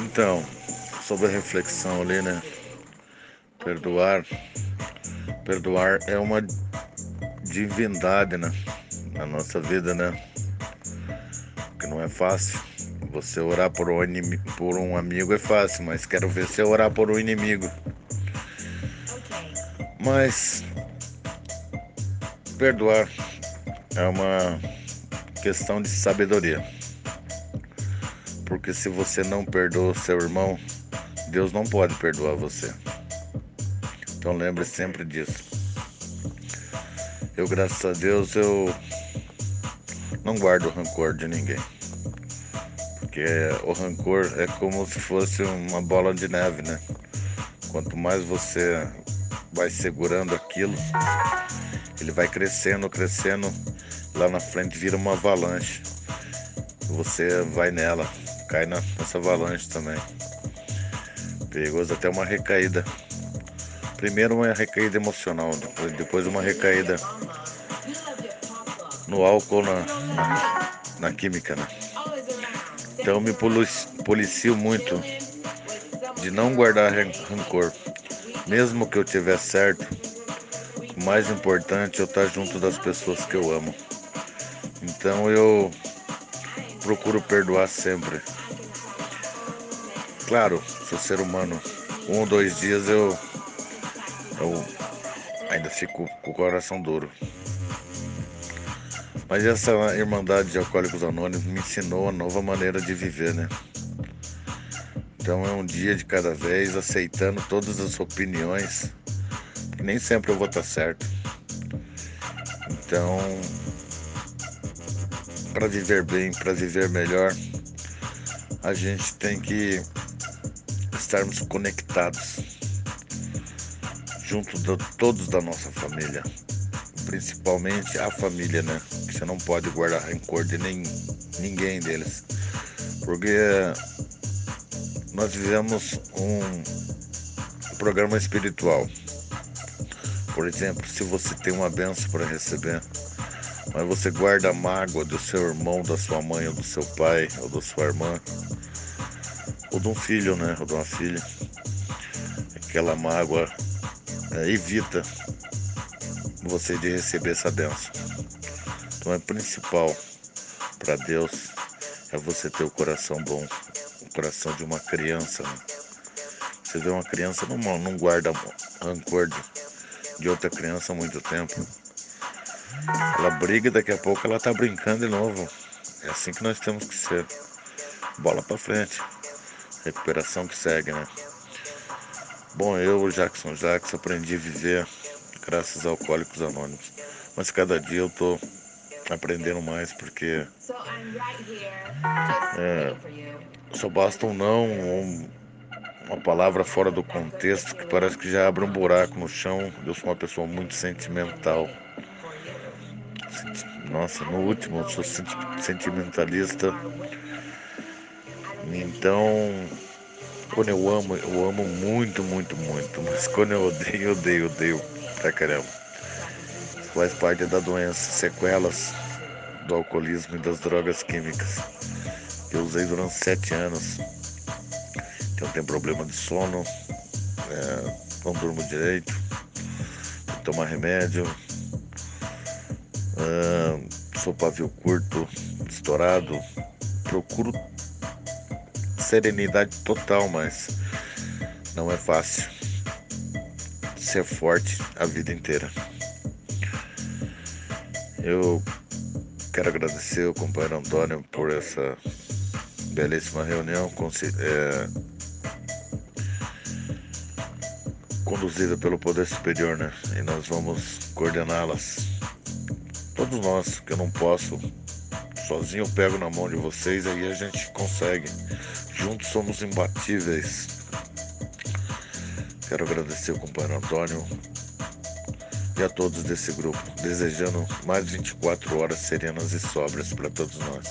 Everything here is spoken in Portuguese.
Então, sobre a reflexão ali, né? Perdoar. Perdoar é uma divindade, né? Na nossa vida, né? Que não é fácil. Você orar por um, inimigo, por um amigo é fácil, mas quero ver você orar por um inimigo. Mas perdoar é uma questão de sabedoria. Porque se você não perdoa seu irmão, Deus não pode perdoar você. Então lembre sempre disso. Eu, graças a Deus, eu não guardo rancor de ninguém. Porque o rancor é como se fosse uma bola de neve, né? Quanto mais você vai segurando aquilo, ele vai crescendo, crescendo, lá na frente vira uma avalanche. Você vai nela, cai nessa avalanche também. Perigoso até uma recaída. Primeiro uma recaída emocional, depois, uma recaída no álcool, na, na, na química, né? Então me policio muito de não guardar rancor. Mesmo que eu tiver certo, o mais importante é eu estar junto das pessoas que eu amo. Então eu procuro perdoar sempre. Claro, sou ser humano. Um ou dois dias eu, eu ainda fico com o coração duro. Mas essa Irmandade de Alcoólicos Anônimos me ensinou uma nova maneira de viver, né? Então é um dia de cada vez, aceitando todas as opiniões, nem sempre eu vou estar certo. Então, para viver bem, para viver melhor, a gente tem que estarmos conectados junto de todos da nossa família, principalmente a família, né? Você não pode guardar rancor de nem, ninguém deles, porque nós vivemos um programa espiritual. Por exemplo, se você tem uma benção para receber, mas você guarda a mágoa do seu irmão, da sua mãe, ou do seu pai, ou da sua irmã, ou de um filho, né, ou de uma filha, aquela mágoa é, evita você de receber essa benção. Então é principal para Deus é você ter o coração bom, o coração de uma criança. Né? Você vê uma criança não, não guarda rancor de, de outra criança há muito tempo. Ela briga e daqui a pouco ela tá brincando de novo. É assim que nós temos que ser. Bola para frente. Recuperação que segue, né? Bom, eu, Jackson Jackson, aprendi a viver graças a Alcoólicos Anônimos. Mas cada dia eu tô aprendendo mais porque é, só basta um não, um, uma palavra fora do contexto que parece que já abre um buraco no chão. Eu sou uma pessoa muito sentimental. Nossa, no último eu sou sentimentalista. Então, quando eu amo, eu amo muito, muito, muito. Mas quando eu odeio, odeio, odeio pra caramba faz parte da doença, sequelas do alcoolismo e das drogas químicas. Eu usei durante sete anos. Então tenho problema de sono, é, não durmo direito, tomar remédio, é, sou pavio curto, estourado, procuro serenidade total, mas não é fácil ser forte a vida inteira. Eu quero agradecer ao companheiro Antônio por essa belíssima reunião é, conduzida pelo Poder Superior, né? E nós vamos coordená-las. Todos nós, que eu não posso, sozinho eu pego na mão de vocês, aí a gente consegue. Juntos somos imbatíveis. Quero agradecer ao companheiro Antônio e a todos desse grupo, desejando mais 24 horas serenas e sóbrias para todos nós.